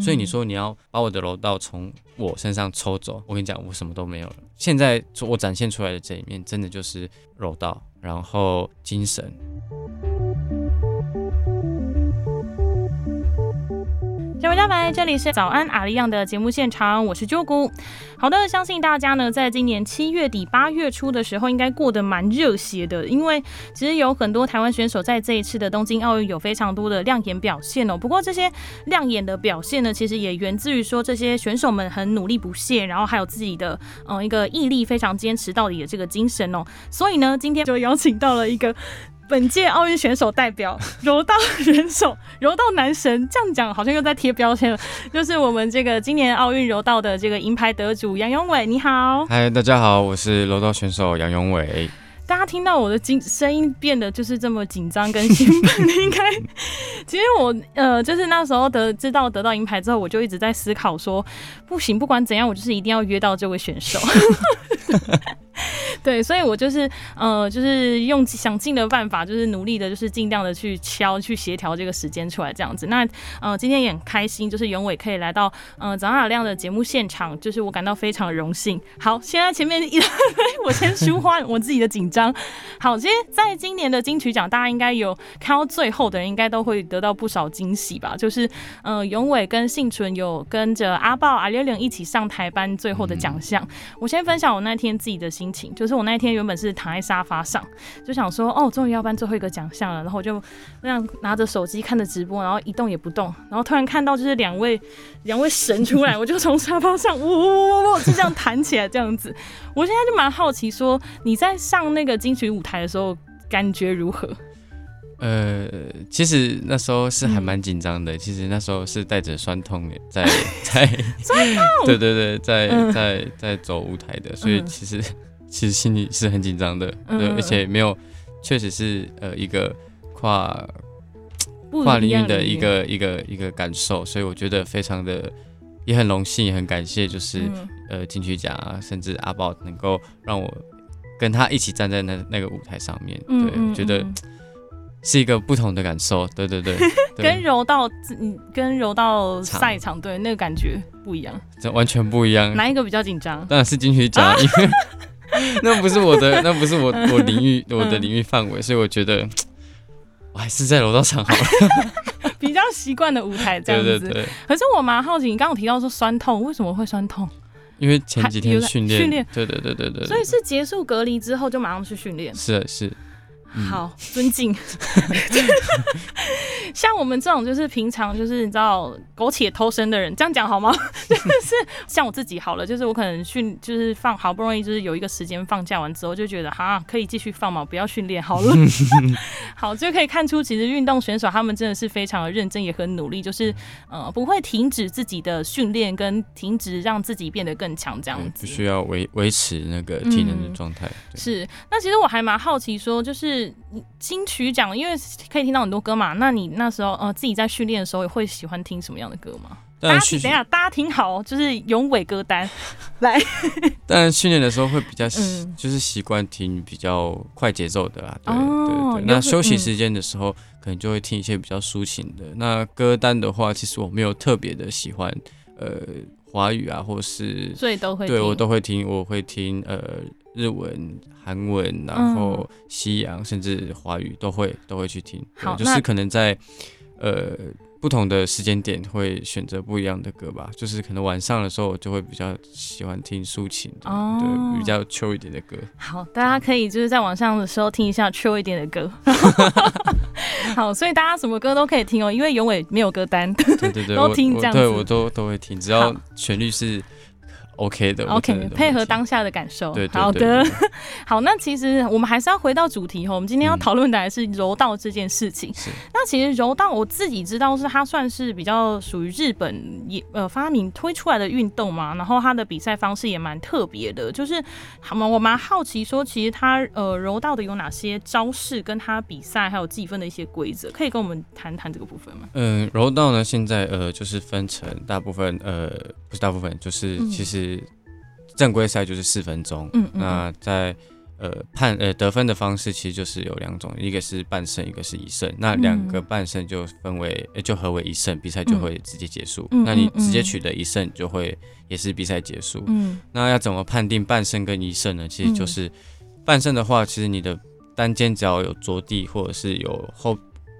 所以你说你要把我的柔道从我身上抽走，我跟你讲，我什么都没有了。现在我展现出来的这一面，真的就是柔道，然后精神。各位大白，这里是早安阿里样的节目现场，我是啾姑。好的，相信大家呢，在今年七月底八月初的时候，应该过得蛮热血的，因为其实有很多台湾选手在这一次的东京奥运有非常多的亮眼表现哦。不过这些亮眼的表现呢，其实也源自于说这些选手们很努力不懈，然后还有自己的嗯一个毅力非常坚持到底的这个精神哦。所以呢，今天就邀请到了一个。本届奥运选手代表 柔道选手、柔道男神，这样讲好像又在贴标签了。就是我们这个今年奥运柔道的这个银牌得主杨永伟，你好。嗨，大家好，我是柔道选手杨永伟。大家听到我的紧声音变得就是这么紧张跟兴奋，应该其实我呃就是那时候得知道得到银牌之后，我就一直在思考说，不行，不管怎样，我就是一定要约到这位选手。对，所以我就是呃，就是用想尽的办法，就是努力的，就是尽量的去敲、去协调这个时间出来，这样子。那呃，今天也很开心，就是永伟可以来到呃早上亮的节目现场，就是我感到非常荣幸。好，现在前面一，我先舒缓我自己的紧张。好，其实在今年的金曲奖，大家应该有看到最后的人，应该都会得到不少惊喜吧？就是呃，永伟跟幸存有跟着阿豹、阿六零一起上台颁最后的奖项。我先分享我那天自己的心情，就是我那天原本是躺在沙发上，就想说哦，终于要颁最后一个奖项了，然后我就那样拿着手机看着直播，然后一动也不动，然后突然看到就是两位两位神出来，我就从沙发上呜呜呜呜就这样弹起来这样子。我现在就蛮好奇，说你在上那个金曲舞台的时候感觉如何？呃，其实那时候是还蛮紧张的。其实那时候是带着酸痛的，在在 酸痛，对对对，在在在走舞台的，所以其实其实心里是很紧张的，对，而且没有，确实是呃一个跨跨领域的一个一个一个感受，所以我觉得非常的也很荣幸，也很感谢，就是呃金曲奖啊，甚至阿宝能够让我跟他一起站在那那个舞台上面，对，我觉得。是一个不同的感受，对对对，跟柔道，嗯，跟柔道赛场对那个感觉不一样，这完全不一样。哪一个比较紧张？当然是金曲奖，因为 那不是我的，那不是我我领域我的领域范围，所以我觉得 我还是在楼道场好了，比较习惯的舞台这样子。对对对。可是我蛮好奇，你刚刚提到说酸痛，为什么会酸痛？因为前几天训练，训练，对对对对对。所以是结束隔离之后就马上去训练？是是。好，尊敬。像我们这种就是平常就是你知道苟且偷生的人，这样讲好吗？就是像我自己好了，就是我可能训就是放好不容易就是有一个时间放假完之后，就觉得哈可以继续放嘛，不要训练好了。好，就可以看出其实运动选手他们真的是非常的认真，也很努力，就是呃不会停止自己的训练跟停止让自己变得更强这样子。不需要维维持那个体能的状态。是，那其实我还蛮好奇说，就是金曲奖，因为可以听到很多歌嘛，那你那时候呃自己在训练的时候也会喜欢听什么样的歌吗？大家等一下，大家听好，就是永伟歌单来。但训练的时候会比较就是习惯听比较快节奏的啦，对对对。那休息时间的时候，可能就会听一些比较抒情的。那歌单的话，其实我没有特别的喜欢呃华语啊，或是所以都会对我都会听，我会听呃日文、韩文，然后西洋甚至华语都会都会去听。好，就是可能在呃。不同的时间点会选择不一样的歌吧，就是可能晚上的时候我就会比较喜欢听抒情的，对，比较 chill 一点的歌。好，大家可以就是在晚上的时候听一下 chill 一点的歌。好，所以大家什么歌都可以听哦，因为永伟没有歌单，对对对，都听这样子，对我都都会听，只要旋律是。OK 的，OK，配合当下的感受。对好的，好，那其实我们还是要回到主题哈。我们今天要讨论的还是柔道这件事情。那其实柔道我自己知道是它算是比较属于日本也呃发明推出来的运动嘛。然后它的比赛方式也蛮特别的，就是好嘛，我蛮好奇说，其实它呃柔道的有哪些招式，跟它比赛还有计分的一些规则，可以跟我们谈谈这个部分吗？嗯，柔道呢，现在呃就是分成大部分呃不是大部分，就是其实。正规赛就是四分钟，嗯，那在呃判呃得分的方式其实就是有两种，一个是半胜，一个是一胜。那两个半胜就分为就合为一胜，比赛就会直接结束。那你直接取得一胜，就会也是比赛结束。嗯，那要怎么判定半胜跟一胜呢？其实就是半胜的话，其实你的单肩只要有着地，或者是有后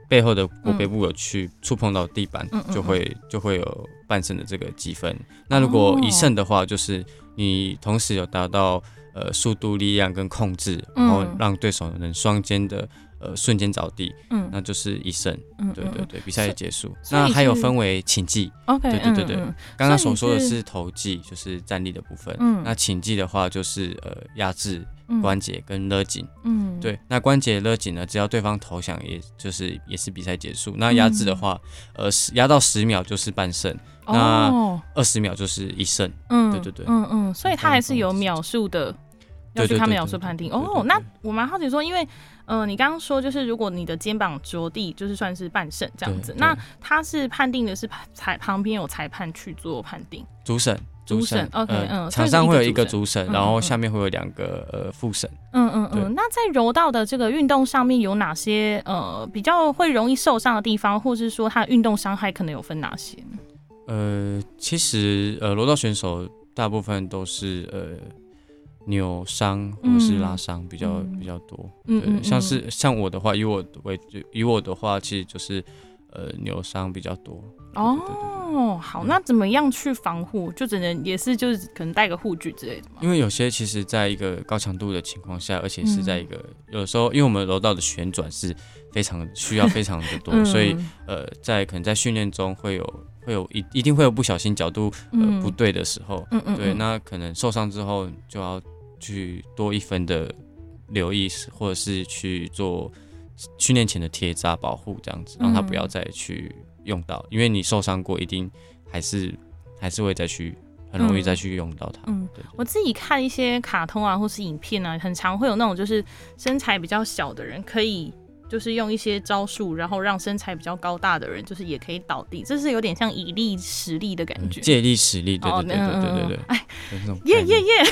背后的国背部有去触碰到地板，就会就会有半胜的这个积分。那如果一胜的话，就是你同时有达到。呃，速度、力量跟控制，然后让对手能双肩的呃瞬间着地，嗯，那就是一胜，嗯，对对对，比赛结束。那还有分为擒技，OK，对对对对，刚刚所说的是投技，就是站立的部分，嗯，那擒技的话就是呃压制关节跟勒紧，嗯，对，那关节勒紧呢，只要对方投降，也就是也是比赛结束。那压制的话，呃，压到十秒就是半胜。那二十秒就是一胜，嗯，对对对，嗯嗯，所以它还是有秒数的，要去看秒数判定。哦，那我蛮好奇说，因为，呃，你刚刚说就是如果你的肩膀着地，就是算是半胜这样子。那他是判定的是裁旁边有裁判去做判定，主审，主审，OK，嗯，场上会有一个主审，然后下面会有两个呃副审。嗯嗯嗯。那在柔道的这个运动上面有哪些呃比较会容易受伤的地方，或是说他运动伤害可能有分哪些呢？呃，其实呃，柔道选手大部分都是呃扭伤或是拉伤比较比较多。嗯像是像我的话，以我为以我的话，其实就是呃扭伤比较多。哦，好，那怎么样去防护？就只能也是就是可能带个护具之类的吗？因为有些其实在一个高强度的情况下，而且是在一个有时候，因为我们柔道的旋转是非常需要非常的多，所以呃，在可能在训练中会有。会有一一定会有不小心角度呃不对的时候，对，那可能受伤之后就要去多一分的留意，或者是去做训练前的贴扎保护，这样子让他不要再去用到，因为你受伤过，一定还是还是会再去很容易再去用到它。嗯，我自己看一些卡通啊，或是影片啊，很常会有那种就是身材比较小的人可以。就是用一些招数，然后让身材比较高大的人，就是也可以倒地，这是有点像以力使力的感觉，借力使力，对对对对对对对，哎，耶耶耶，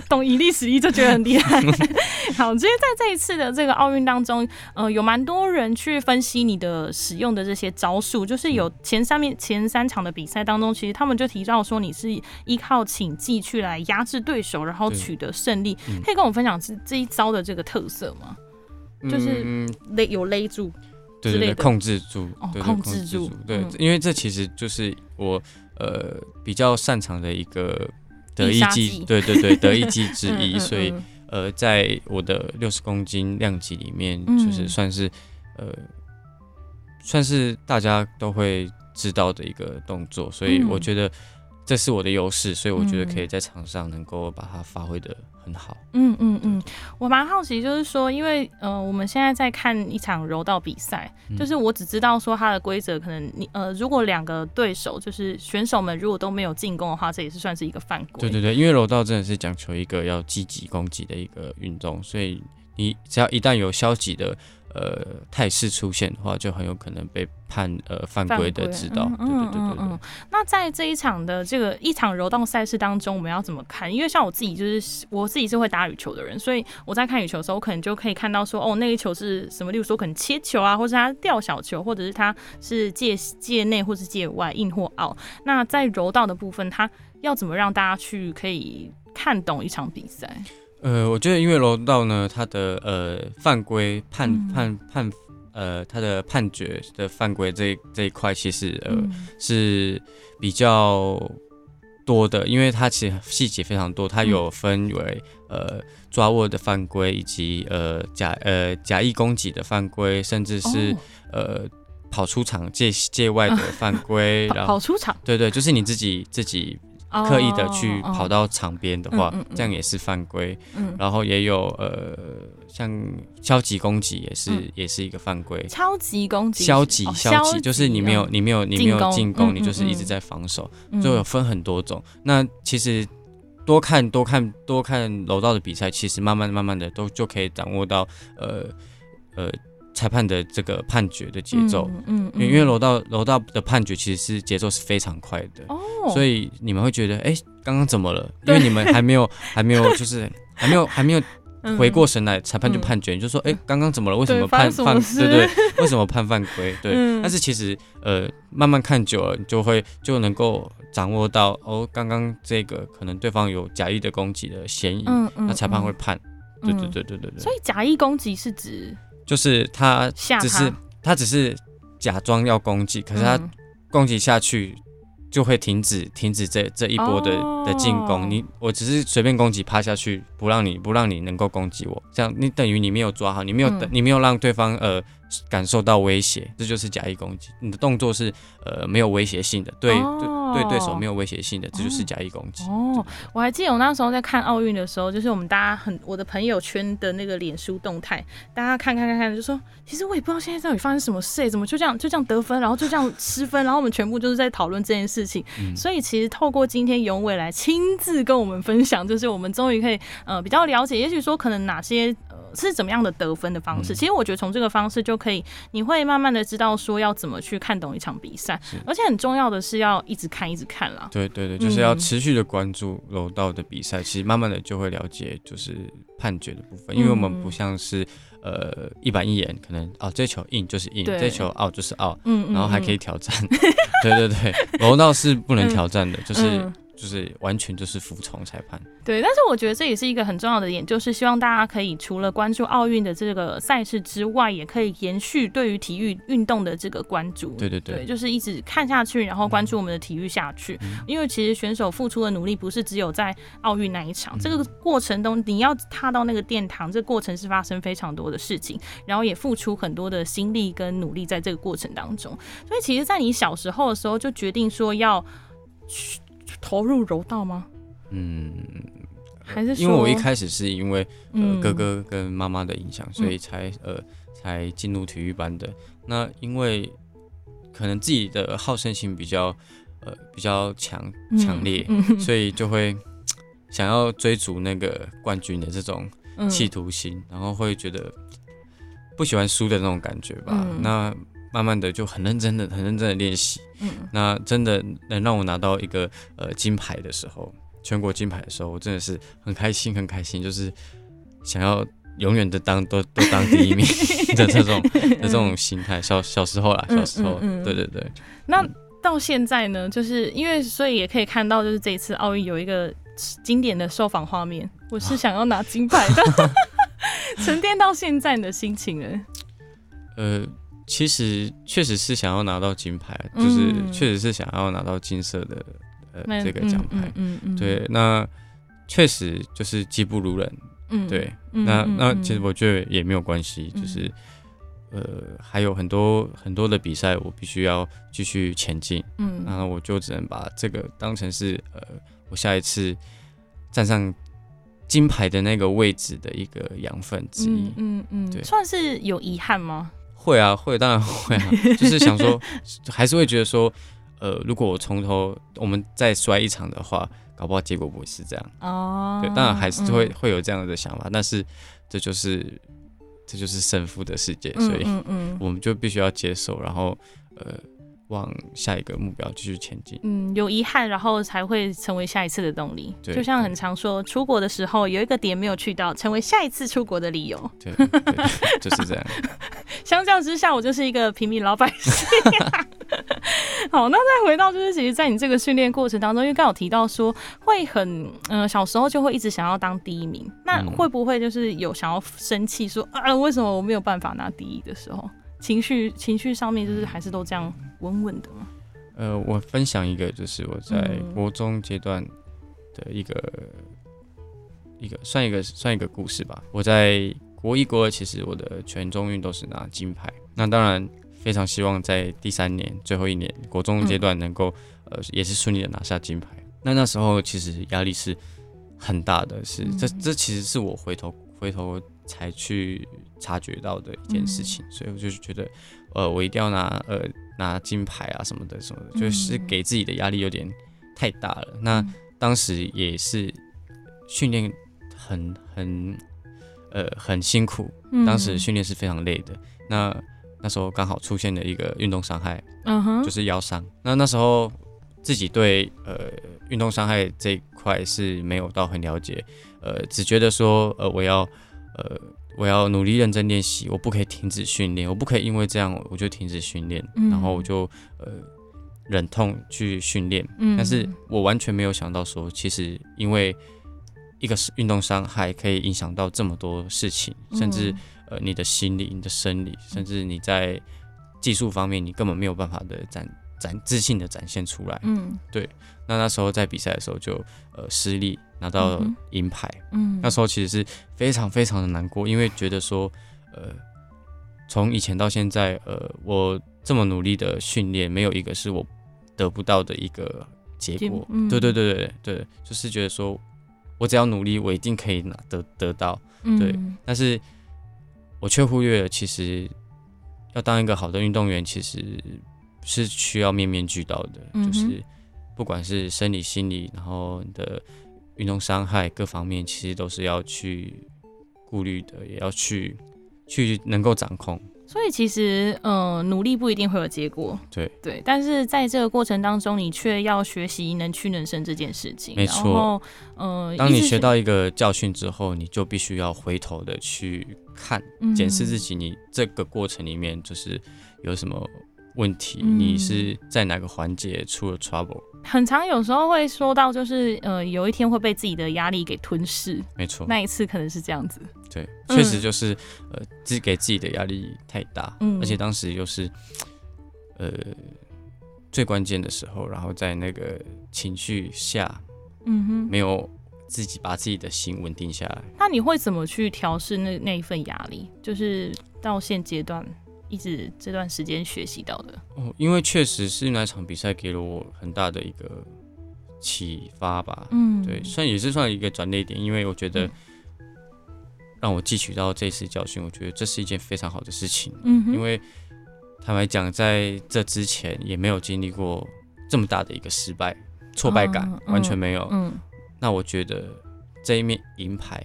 懂以力使力就觉得很厉害。好，其实在这一次的这个奥运当中，呃，有蛮多人去分析你的使用的这些招数，就是有前三面前三场的比赛当中，其实他们就提到说你是依靠请技去来压制对手，然后取得胜利，可以跟我分享这这一招的这个特色吗？就是勒有勒住，对对对，控制住，控制住，对，因为这其实就是我呃比较擅长的一个得意技，对对对，得意技 之一，所以呃在我的六十公斤量级里面，就是算是呃算是大家都会知道的一个动作，所以我觉得。这是我的优势，所以我觉得可以在场上能够把它发挥的很好。嗯嗯嗯，我蛮好奇，就是说，因为呃，我们现在在看一场柔道比赛，就是我只知道说它的规则，可能你呃，如果两个对手就是选手们如果都没有进攻的话，这也是算是一个犯规。对对对，因为柔道真的是讲求一个要积极攻击的一个运动，所以你只要一旦有消极的。呃，态势出现的话，就很有可能被判呃犯规的指导。对对对对对。那在这一场的这个一场柔道赛事当中，我们要怎么看？因为像我自己就是我自己是会打羽球的人，所以我在看羽球的时候，我可能就可以看到说，哦，那一球是什么？例如说可能切球啊，或是他吊小球，或者是他是界界内或是界外，硬或奥。那在柔道的部分，他要怎么让大家去可以看懂一场比赛？呃，我觉得因为柔道呢，它的呃犯规判判判呃它的判决的犯规这这一块其实呃是比较多的，因为它其实细节非常多，它有分为呃抓握的犯规，以及呃假呃假意攻击的犯规，甚至是呃跑出场界界外的犯规，然后跑出场，对对，就是你自己自己。刻意的去跑到场边的话，这样也是犯规。然后也有呃，像消极攻击也是也是一个犯规。超级攻击，消极消极就是你没有你没有你没有进攻，你就是一直在防守，就有分很多种。那其实多看多看多看楼道的比赛，其实慢慢慢慢的都就可以掌握到呃呃。裁判的这个判决的节奏，嗯，因为楼道楼道的判决其实是节奏是非常快的，哦，所以你们会觉得，哎，刚刚怎么了？因为你们还没有 还没有就是还没有还没有。回过神来，裁判就判决，就说：“哎，刚刚怎么了？为什么判犯？对对，为什么判犯规？对。但是其实，呃，慢慢看久了，你就会就能够掌握到，哦，刚刚这个可能对方有假意的攻击的嫌疑，那裁判会判。对对对对对对。所以假意攻击是指，就是他只是他只是假装要攻击，可是他攻击下去。”就会停止停止这这一波的的进攻，你我只是随便攻击趴下去，不让你不让你能够攻击我，这样你等于你没有抓好，你没有等你没有让对方呃。感受到威胁，这就是假意攻击。你的动作是呃没有威胁性的，对对对对手没有威胁性的，这就是假意攻击。哦，我还记得我那时候在看奥运的时候，就是我们大家很我的朋友圈的那个脸书动态，大家看看看看，就说其实我也不知道现在到底发生什么事，怎么就这样就这样得分，然后就这样失分，然后我们全部就是在讨论这件事情。所以其实透过今天永伟来亲自跟我们分享，就是我们终于可以呃比较了解，也许说可能哪些。是怎么样的得分的方式？其实我觉得从这个方式就可以，你会慢慢的知道说要怎么去看懂一场比赛，而且很重要的是要一直看一直看啦。对对对，就是要持续的关注柔道的比赛，其实慢慢的就会了解就是判决的部分，因为我们不像是呃一板一眼，可能哦这球硬就是硬，这球 out 就是拗，嗯，然后还可以挑战。对 对对，柔道是不能挑战的，就是。就是完全就是服从裁判，对。但是我觉得这也是一个很重要的点，就是希望大家可以除了关注奥运的这个赛事之外，也可以延续对于体育运动的这个关注。对对对，就是一直看下去，然后关注我们的体育下去。因为其实选手付出的努力不是只有在奥运那一场，这个过程中你要踏到那个殿堂，这过程是发生非常多的事情，然后也付出很多的心力跟努力在这个过程当中。所以其实，在你小时候的时候就决定说要去。投入柔道吗？嗯，还是因为我一开始是因为呃哥哥跟妈妈的影响，所以才呃才进入体育班的。那因为可能自己的好胜心比较呃比较强强烈，所以就会想要追逐那个冠军的这种企图心，然后会觉得不喜欢输的那种感觉吧。那慢慢的就很认真的、很认真的练习，嗯，那真的能让我拿到一个呃金牌的时候，全国金牌的时候，我真的是很开心、很开心，就是想要永远的当都都当第一名 的这种的这种心态。小小时候啦，小时候，对对对。那到现在呢，就是因为所以也可以看到，就是这一次奥运有一个经典的受访画面，我是想要拿金牌的。沉淀到现在你的心情呢？呃。其实确实是想要拿到金牌，就是确实是想要拿到金色的呃这个奖牌。嗯嗯。对，那确实就是技不如人。嗯。对，那那其实我觉得也没有关系，就是呃还有很多很多的比赛我必须要继续前进。嗯。那我就只能把这个当成是呃我下一次站上金牌的那个位置的一个养分之一。嗯嗯。对。算是有遗憾吗？会啊，会，当然会啊，就是想说，还是会觉得说，呃，如果我从头我们再摔一场的话，搞不好结果不会是这样哦。对，当然还是会会有这样的想法，但是这就是这就是胜负的世界，所以我们就必须要接受，然后呃。往下一个目标继续前进。嗯，有遗憾，然后才会成为下一次的动力。对，就像很常说，出国的时候有一个点没有去到，成为下一次出国的理由。对，就是这样。相较之下，我就是一个平民老百姓。好，那再回到就是，其实，在你这个训练过程当中，因为刚有提到说会很，嗯，小时候就会一直想要当第一名，那会不会就是有想要生气说啊，为什么我没有办法拿第一的时候？情绪情绪上面就是还是都这样稳稳的吗？呃，我分享一个，就是我在国中阶段的一个一个算一个算一个故事吧。我在国一国二，其实我的全中运都是拿金牌。那当然非常希望在第三年最后一年国中阶段能够呃也是顺利的拿下金牌。那那时候其实压力是很大的，是这这其实是我回头回头。才去察觉到的一件事情，所以我就是觉得，呃，我一定要拿呃拿金牌啊什么的什么的，就是给自己的压力有点太大了。那当时也是训练很很呃很辛苦，当时训练是非常累的。那那时候刚好出现了一个运动伤害，嗯哼，就是腰伤。那那时候自己对呃运动伤害这一块是没有到很了解，呃，只觉得说呃我要呃我要努力认真练习，我不可以停止训练，我不可以因为这样我就停止训练，然后我就呃忍痛去训练。但是我完全没有想到说，其实因为一个是运动伤害可以影响到这么多事情，甚至呃你的心理、你的生理，甚至你在技术方面你根本没有办法的展。展自信的展现出来，嗯，对。那那时候在比赛的时候就呃失利，拿到银牌，嗯，那时候其实是非常非常的难过，因为觉得说，呃，从以前到现在，呃，我这么努力的训练，没有一个是我得不到的一个结果。对对对对对，就是觉得说我只要努力，我一定可以拿得得到。对，但是我却忽略了，其实要当一个好的运动员，其实。是需要面面俱到的，就是不管是生理、心理，然后你的运动伤害各方面，其实都是要去顾虑的，也要去去能够掌控。所以其实，嗯，努力不一定会有结果，对对。但是在这个过程当中，你却要学习能屈能伸这件事情。没错，嗯，当你学到一个教训之后，你就必须要回头的去看、检视自己，你这个过程里面就是有什么。问题，你是在哪个环节出了 trouble？很常有时候会说到，就是呃，有一天会被自己的压力给吞噬。没错，那一次可能是这样子。对，确实就是呃，自给自己的压力太大，而且当时又是呃最关键的时候，然后在那个情绪下，嗯哼，没有自己把自己的心稳定下来。那你会怎么去调试那那一份压力？就是到现阶段。一直这段时间学习到的哦，因为确实是那场比赛给了我很大的一个启发吧。嗯，对，算也是算一个转捩点，因为我觉得让我汲取到这次教训，我觉得这是一件非常好的事情。嗯，因为坦白讲，在这之前也没有经历过这么大的一个失败、挫败感，完全没有。嗯，那我觉得这一面银牌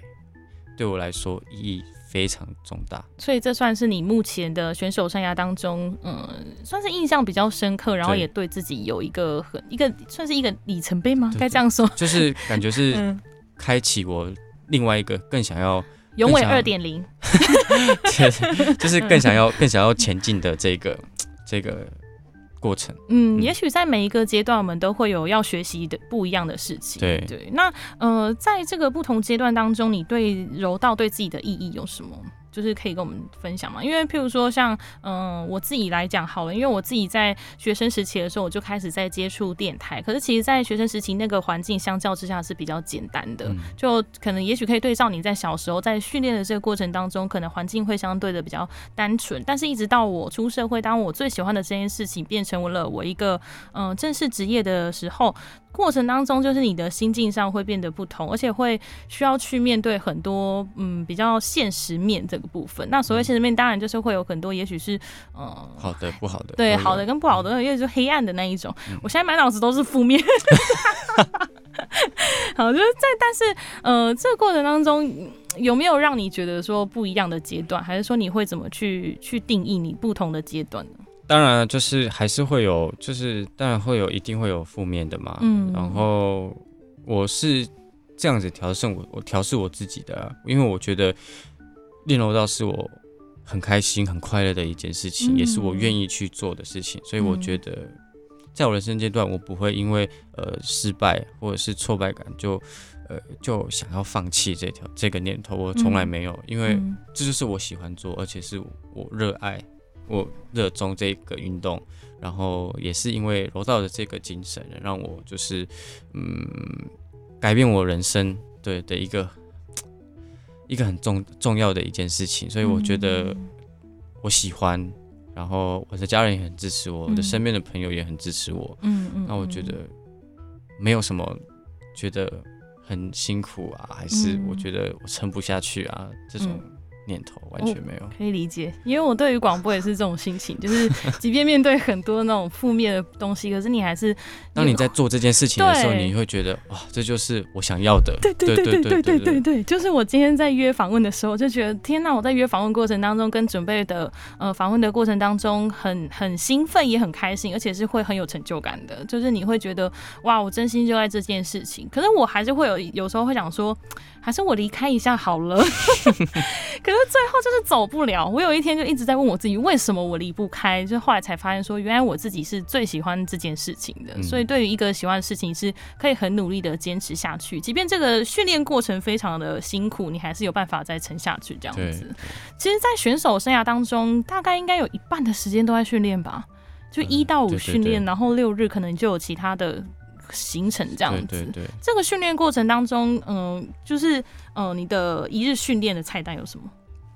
对我来说意义。非常重大，所以这算是你目前的选手生涯当中，嗯，算是印象比较深刻，然后也对自己有一个很一个算是一个里程碑吗？该这样说，就是感觉是开启我另外一个更想要永伟二点零，就是更想要更想要前进的这个这个。过程，嗯，也许在每一个阶段，我们都会有要学习的不一样的事情。对对，那呃，在这个不同阶段当中，你对柔道对自己的意义有什么？就是可以跟我们分享嘛，因为譬如说像嗯我自己来讲好了，因为我自己在学生时期的时候我就开始在接触电台，可是其实，在学生时期那个环境相较之下是比较简单的，就可能也许可以对照你在小时候在训练的这个过程当中，可能环境会相对的比较单纯，但是一直到我出社会，当我最喜欢的这件事情变成了我一个嗯正式职业的时候。过程当中，就是你的心境上会变得不同，而且会需要去面对很多嗯比较现实面这个部分。那所谓现实面，当然就是会有很多，也许是嗯好的、不好的，对好的跟不好的，因为就黑暗的那一种。我现在满脑子都是负面。好，就是在但是呃这个过程当中，有没有让你觉得说不一样的阶段，还是说你会怎么去去定义你不同的阶段呢？当然，就是还是会有，就是当然会有，一定会有负面的嘛。嗯。然后我是这样子调试我，我调试我自己的，因为我觉得练柔道是我很开心、很快乐的一件事情，也是我愿意去做的事情。所以我觉得，在我人生阶段，我不会因为呃失败或者是挫败感就呃就想要放弃这条这个念头。我从来没有，因为这就是我喜欢做，而且是我热爱。我热衷这个运动，然后也是因为柔道的这个精神，让我就是嗯改变我人生对的一个一个很重重要的一件事情，所以我觉得我喜欢，然后我的家人也很支持我，我的身边的朋友也很支持我，嗯嗯，那我觉得没有什么觉得很辛苦啊，还是我觉得我撑不下去啊这种。念头，完全没有。可以理解，因为我对于广播也是这种心情，就是 即便面对很多那种负面的东西，可是你还是当你在做这件事情的时候，你会觉得哇，这就是我想要的。对对对对对对对对，就是我今天在约访问的时候，就觉得天呐！我在约访问过程当中，跟准备的呃访问的过程当中，很很兴奋，也很开心，而且是会很有成就感的。就是你会觉得哇，我真心就爱这件事情。可是我还是会有有时候会想说，还是我离开一下好了。可是最后就是走不了。我有一天就一直在问我自己，为什么我离不开？就后来才发现说，原来我自己是最喜欢这件事情的。所以对于一个喜欢的事情，是可以很努力的坚持下去，即便这个训练过程非常的辛苦，你还是有办法再撑下去这样子。其实，在选手生涯当中，大概应该有一半的时间都在训练吧，就一到五训练，然后六日可能就有其他的。行程这样子对，这个训练过程当中，嗯，就是呃，你的一日训练的菜单有什么？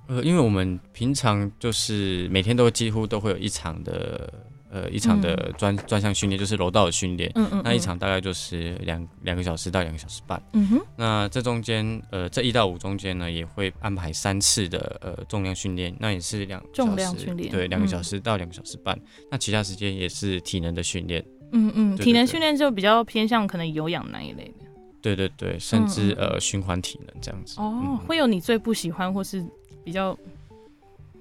呃，因为我们平常就是每天都几乎都会有一场的呃一场的专专项训练，就是柔道的训练。嗯嗯。那一场大概就是两两个小时到两个小时半。嗯哼。那这中间呃这一到五中间呢，也会安排三次的呃重量训练，那也是两重量训练，对，两个小时到两个小时半。那其他时间也是体能的训练。嗯嗯，体能训练就比较偏向可能有氧那一类的。对对对，甚至呃循环体能这样子。哦，会有你最不喜欢或是比较？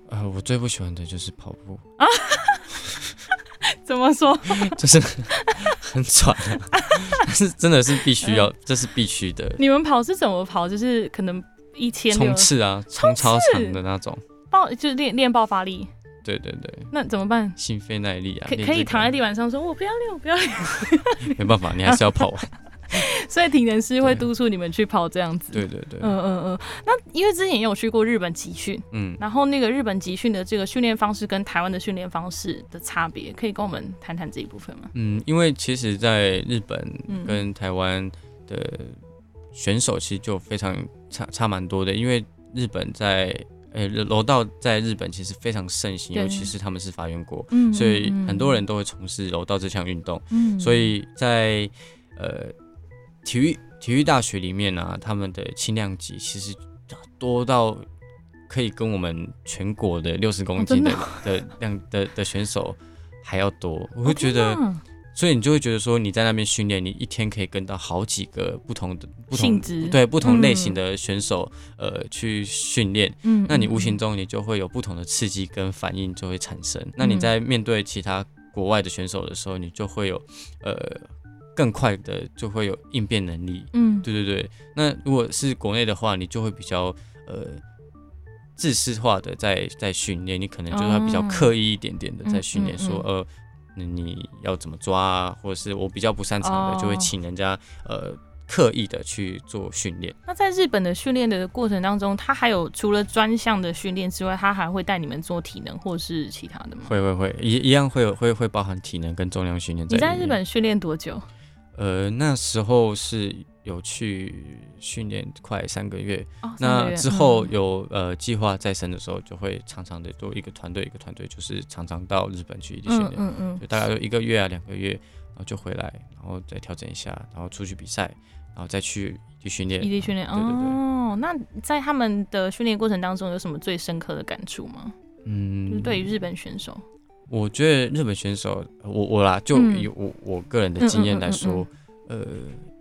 呃，我最不喜欢的就是跑步啊。怎么说？就是很喘，但是真的是必须要，这是必须的。你们跑是怎么跑？就是可能一千冲刺啊，冲超长的那种，爆就是练练爆发力。对对对，那怎么办？心肺耐力啊，可可以躺在地板上说：“我不要练，我不要练。”没办法，你还是要跑完。所以体能师会督促你们去跑这样子。对对对，嗯嗯嗯。那因为之前也有去过日本集训，嗯，然后那个日本集训的这个训练方式跟台湾的训练方式的差别，可以跟我们谈谈这一部分吗？嗯，因为其实在日本跟台湾的选手其实就非常差差蛮多的，因为日本在。诶，柔道在日本其实非常盛行，尤其是他们是发源国，所以很多人都会从事柔道这项运动。所以在呃体育体育大学里面呢，他们的轻量级其实多到可以跟我们全国的六十公斤的的量的的选手还要多。我会觉得。所以你就会觉得说你在那边训练，你一天可以跟到好几个不同的不同对不同类型的选手，呃，去训练。嗯，那你无形中你就会有不同的刺激跟反应就会产生。那你在面对其他国外的选手的时候，你就会有呃更快的就会有应变能力。嗯，对对对。那如果是国内的话，你就会比较呃自私化的在在训练，你可能就会比较刻意一点点的在训练，说呃。那你要怎么抓啊？或者是我比较不擅长的，就会请人家呃刻意的去做训练。那在日本的训练的过程当中，他还有除了专项的训练之外，他还会带你们做体能或是其他的吗？会会会，一一样会有会会包含体能跟重量训练。你在日本训练多久？呃，那时候是。有去训练快三个月，那之后有呃计划再生的时候，就会常常的多一个团队一个团队，就是常常到日本去训练，嗯嗯，就大概有一个月啊两个月，然后就回来，然后再调整一下，然后出去比赛，然后再去去训练，异地训练，对对对。哦，那在他们的训练过程当中有什么最深刻的感触吗？嗯，就是对于日本选手，我觉得日本选手，我我啦，就以我我个人的经验来说，呃。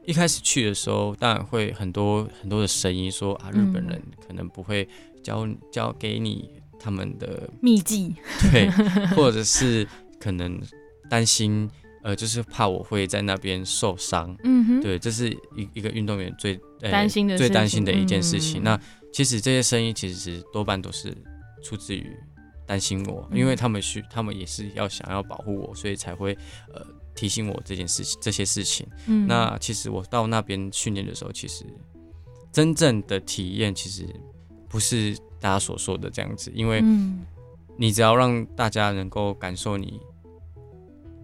一开始去的时候，当然会很多很多的声音说啊，日本人可能不会教教给你他们的秘籍，对，或者是可能担心，呃，就是怕我会在那边受伤，嗯哼，对，这是一一个运动员最担心的最担心的一件事情。那其实这些声音其实多半都是出自于担心我，因为他们需他们也是要想要保护我，所以才会呃。提醒我这件事情，这些事情。嗯，那其实我到那边训练的时候，其实真正的体验其实不是大家所说的这样子，因为你只要让大家能够感受你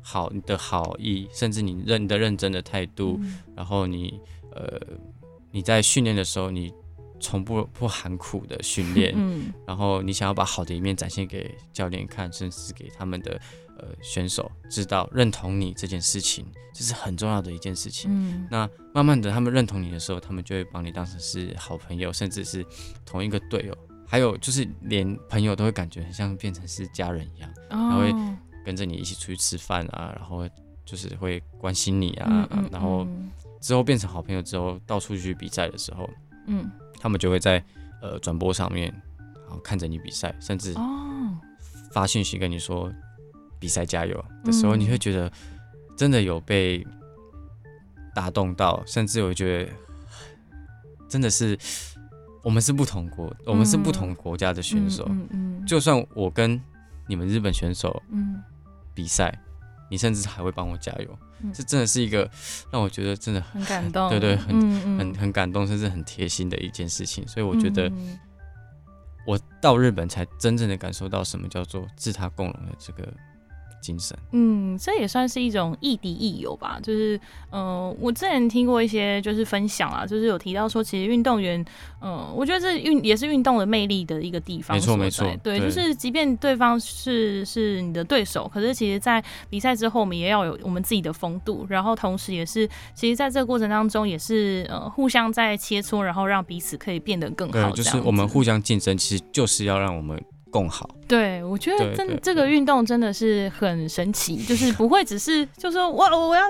好你的好意，甚至你认你的认真的态度，然后你呃你在训练的时候，你从不不含苦的训练，嗯，然后你想要把好的一面展现给教练看，甚至给他们的。呃，选手知道认同你这件事情，这是很重要的一件事情。嗯，那慢慢的，他们认同你的时候，他们就会把你当成是好朋友，甚至是同一个队友。还有就是连朋友都会感觉很像变成是家人一样，然后会跟着你一起出去吃饭啊，然后就是会关心你啊，然后之后变成好朋友之后，到处去比赛的时候，嗯，他们就会在呃转播上面，然后看着你比赛，甚至发信息跟你说比赛加油的时候，你会觉得真的有被打动到，甚至我觉得真的是。我们是不同国，我们是不同国家的选手。嗯嗯，就算我跟你们日本选手嗯比赛，你甚至还会帮我加油。这真的是一个让我觉得真的很感动，对对，很很很感动，甚至很贴心的一件事情。所以我觉得，我到日本才真正的感受到什么叫做自他共荣的这个。精神，嗯，这也算是一种亦敌亦友吧。就是，嗯，我之前听过一些就是分享啊，就是有提到说，其实运动员，嗯，我觉得这运也是运动的魅力的一个地方。没错，没错，对，就是即便对方是是你的对手，可是其实，在比赛之后，我们也要有我们自己的风度，然后同时也是，其实在这个过程当中，也是呃互相在切磋，然后让彼此可以变得更好。就是我们互相竞争，其实就是要让我们。更好，对我觉得真这个运动真的是很神奇，就是不会只是就说哇我要。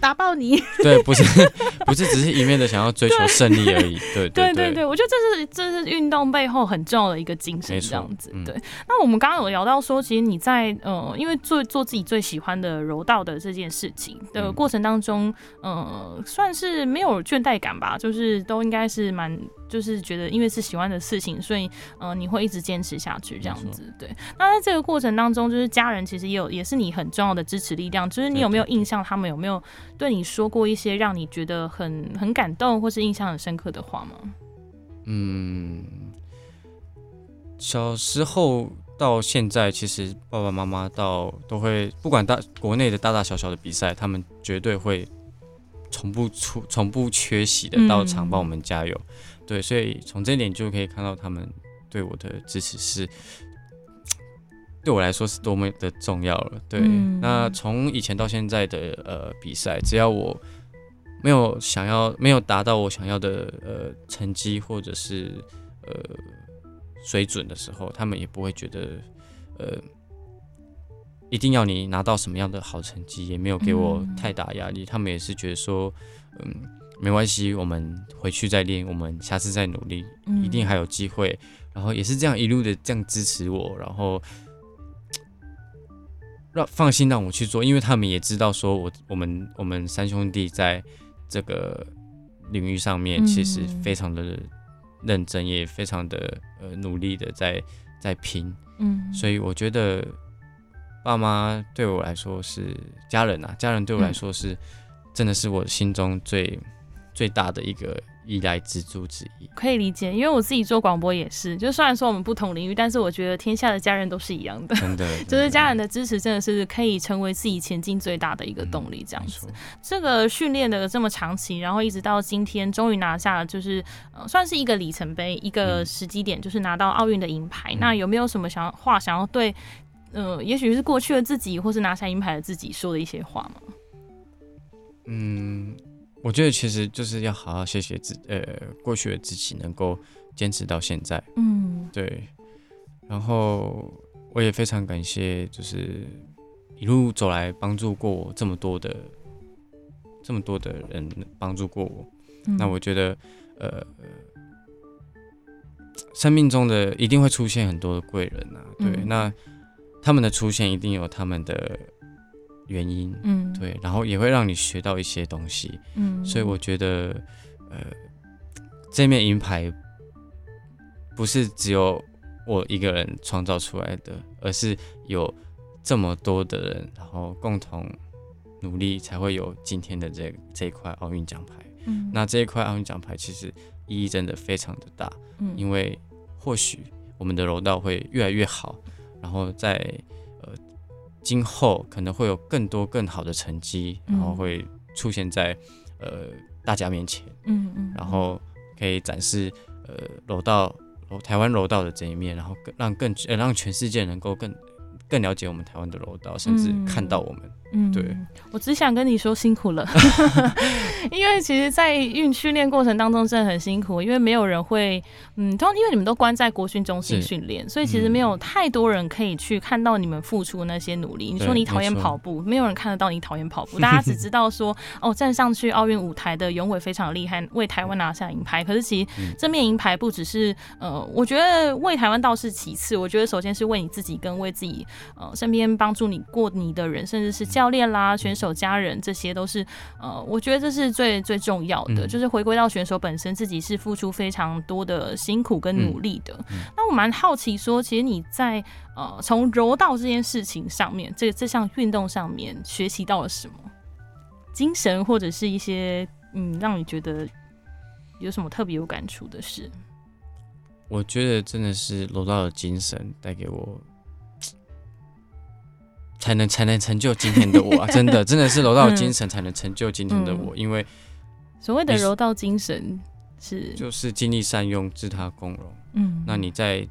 打爆你！对，不是 不是，只是一面的想要追求胜利而已。对对对对，我觉得这是这是运动背后很重要的一个精神，这样子。对。那我们刚刚有聊到说，其实你在呃，因为做做自己最喜欢的柔道的这件事情的过程当中，呃，算是没有倦怠感吧？就是都应该是蛮，就是觉得因为是喜欢的事情，所以呃，你会一直坚持下去这样子。对。那在这个过程当中，就是家人其实也有也是你很重要的支持力量。就是你有没有印象，他们有没有？对你说过一些让你觉得很很感动或是印象很深刻的话吗？嗯，小时候到现在，其实爸爸妈妈到都会不管大国内的大大小小的比赛，他们绝对会从不出从不缺席的到场帮我们加油。对，所以从这点就可以看到他们对我的支持是。对我来说是多么的重要了。对，那从以前到现在的呃比赛，只要我没有想要没有达到我想要的呃成绩或者是呃水准的时候，他们也不会觉得呃一定要你拿到什么样的好成绩，也没有给我太大压力。他们也是觉得说，嗯，没关系，我们回去再练，我们下次再努力，一定还有机会。然后也是这样一路的这样支持我，然后。让放心让我去做，因为他们也知道说，我我们我们三兄弟在这个领域上面其实非常的认真，也非常的呃努力的在在拼，嗯，所以我觉得爸妈对我来说是家人啊，家人对我来说是真的是我心中最最大的一个。依赖支柱之一，可以理解，因为我自己做广播也是，就虽然说我们不同领域，但是我觉得天下的家人都是一样的，真的，就是家人的支持真的是可以成为自己前进最大的一个动力。这样子，这个训练的这么长期，然后一直到今天，终于拿下了，就是呃，算是一个里程碑，一个时机点，就是拿到奥运的银牌。那有没有什么想话想要对，呃，也许是过去的自己，或是拿下银牌的自己说的一些话吗？嗯。我觉得其实就是要好好谢谢自呃过去的自己能够坚持到现在，嗯，对。然后我也非常感谢，就是一路走来帮助过我这么多的这么多的人帮助过我。那我觉得呃，生命中的一定会出现很多的贵人啊，对。那他们的出现一定有他们的。原因，嗯，对，然后也会让你学到一些东西，嗯，所以我觉得，呃，这面银牌不是只有我一个人创造出来的，而是有这么多的人，然后共同努力，才会有今天的这这一块奥运奖牌。嗯，那这一块奥运奖牌其实意义真的非常的大，嗯，因为或许我们的柔道会越来越好，然后在。今后可能会有更多更好的成绩，然后会出现在呃大家面前，嗯嗯，然后可以展示呃柔道台湾柔道的这一面，然后更让更呃让全世界能够更更了解我们台湾的柔道，甚至看到我们。嗯，对，我只想跟你说辛苦了，因为其实，在运训练过程当中真的很辛苦，因为没有人会，嗯，通因为你们都关在国训中心训练，所以其实没有太多人可以去看到你们付出那些努力。你说你讨厌跑步，没有人看得到你讨厌跑步，大家只知道说，哦，站上去奥运舞台的永伟非常厉害，为台湾拿下银牌。可是其实这面银牌不只是，呃，我觉得为台湾倒是其次，我觉得首先是为你自己跟为自己，呃，身边帮助你过你的人，甚至是教练啦、选手家人，这些都是呃，我觉得这是最最重要的，就是回归到选手本身，自己是付出非常多的辛苦跟努力的。那我蛮好奇说，其实你在呃从柔道这件事情上面，这这项运动上面学习到了什么精神，或者是一些嗯，让你觉得有什么特别有感触的事？我觉得真的是柔道的精神带给我。才能才能成就今天的我，真的真的是柔道精神才能成就今天的我。因为所谓的柔道精神是就是精力善用，自他共荣。嗯，那你在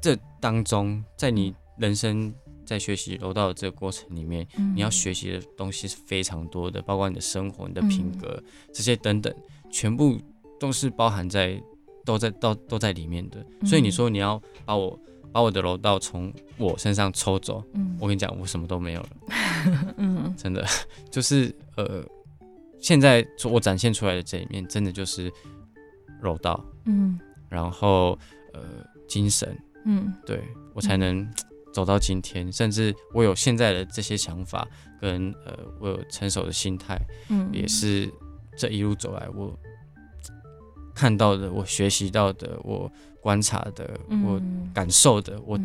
这当中，在你人生在学习柔道的这个过程里面，你要学习的东西是非常多的，包括你的生活、你的品格这些等等，全部都是包含在都在都都在里面的。所以你说你要把我。把我的柔道从我身上抽走，嗯，我跟你讲，我什么都没有了，嗯，真的。就是呃，现在我展现出来的这一面，真的就是柔道，嗯，然后呃，精神，嗯，对我才能走到今天，甚至我有现在的这些想法，跟呃，我有成熟的心态，嗯，也是这一路走来我看到的，我学习到的，我。观察的，我感受的，我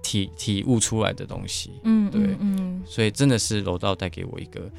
体体悟出来的东西，嗯，对，嗯，所以真的是柔道带给我一个。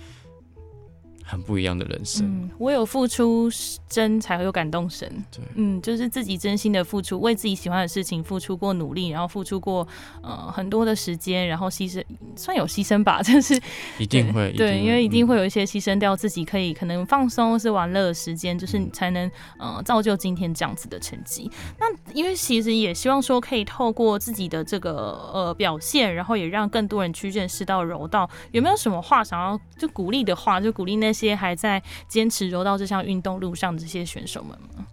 很不一样的人生。嗯，我有付出真，才会有感动神。对，嗯，就是自己真心的付出，为自己喜欢的事情付出过努力，然后付出过呃很多的时间，然后牺牲，算有牺牲吧，但是一定会，对，因为一定会有一些牺牲掉自己可以可能放松是玩乐的时间，就是你才能呃造就今天这样子的成绩。那因为其实也希望说可以透过自己的这个呃表现，然后也让更多人去认识到柔道。有没有什么话想要就鼓励的话，就鼓励那。些还在坚持柔道这项运动路上的这些选手们吗？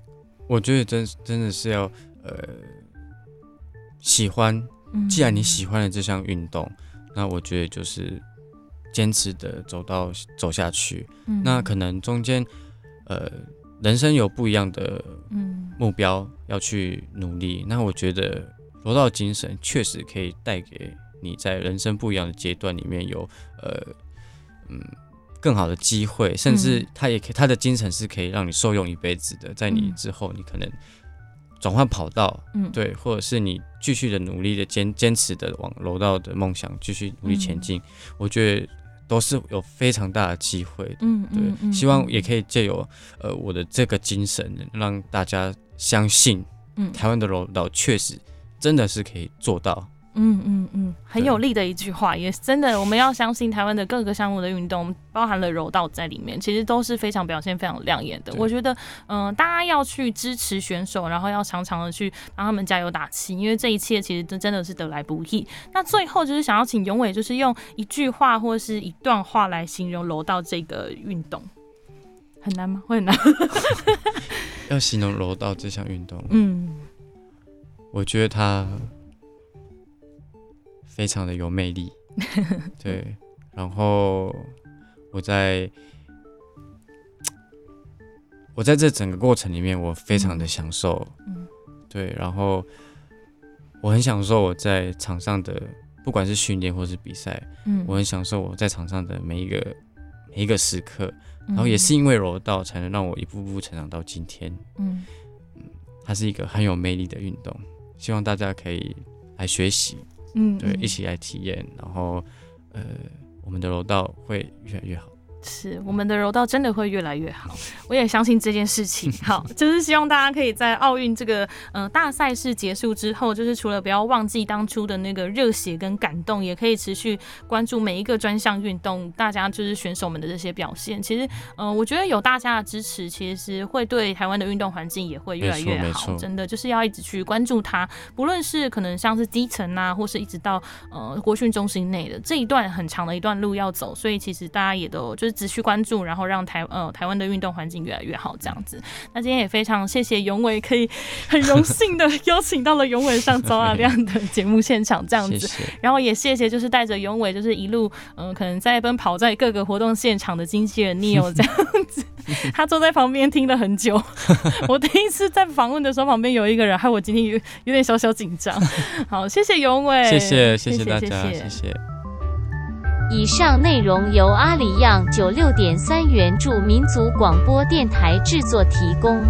我觉得真真的是要呃喜欢，既然你喜欢了这项运动，那我觉得就是坚持的走到走下去。那可能中间呃人生有不一样的目标要去努力，那我觉得柔道精神确实可以带给你在人生不一样的阶段里面有呃嗯。更好的机会，甚至他也可以，他的精神是可以让你受用一辈子的。在你之后，你可能转换跑道，嗯，对，或者是你继续的努力的坚坚持的往楼道的梦想继续努力前进，我觉得都是有非常大的机会。嗯，对，希望也可以借由呃我的这个精神，让大家相信，嗯，台湾的楼道确实真的是可以做到。嗯嗯嗯，很有力的一句话，也真的，我们要相信台湾的各个项目的运动，包含了柔道在里面，其实都是非常表现非常亮眼的。我觉得，嗯，大家要去支持选手，然后要常常的去帮他们加油打气，因为这一切其实真真的是得来不易。那最后就是想要请永伟，就是用一句话或者是一段话来形容柔道这个运动，很难吗？会很难？要形容柔道这项运动，嗯，我觉得它。非常的有魅力，对。然后我在我在这整个过程里面，我非常的享受，嗯，对。然后我很享受我在场上的，不管是训练或是比赛，嗯，我很享受我在场上的每一个每一个时刻。然后也是因为柔道，才能让我一步步成长到今天，嗯嗯，它是一个很有魅力的运动，希望大家可以来学习。嗯，对，一起来体验，然后，呃，我们的楼道会越来越好。是我们的柔道真的会越来越好，我也相信这件事情。好，就是希望大家可以在奥运这个呃大赛事结束之后，就是除了不要忘记当初的那个热血跟感动，也可以持续关注每一个专项运动，大家就是选手们的这些表现。其实，呃，我觉得有大家的支持，其实会对台湾的运动环境也会越来越好。真的就是要一直去关注它，不论是可能像是基层啊，或是一直到呃国训中心内的这一段很长的一段路要走，所以其实大家也都就是。持续关注，然后让台呃台湾的运动环境越来越好，这样子。那今天也非常谢谢永伟，可以 很荣幸的邀请到了永伟上早阿亮的 节目现场，这样子。然后也谢谢，就是带着永伟，就是一路嗯，可能在奔跑在各个活动现场的经纪人 Neil 这样子。他坐在旁边听了很久。我第一次在访问的时候，旁边有一个人，害我今天有有点小小紧张。好，谢谢永伟，谢谢谢谢大家，谢谢。以上内容由阿里样九六点三原著民族广播电台制作提供。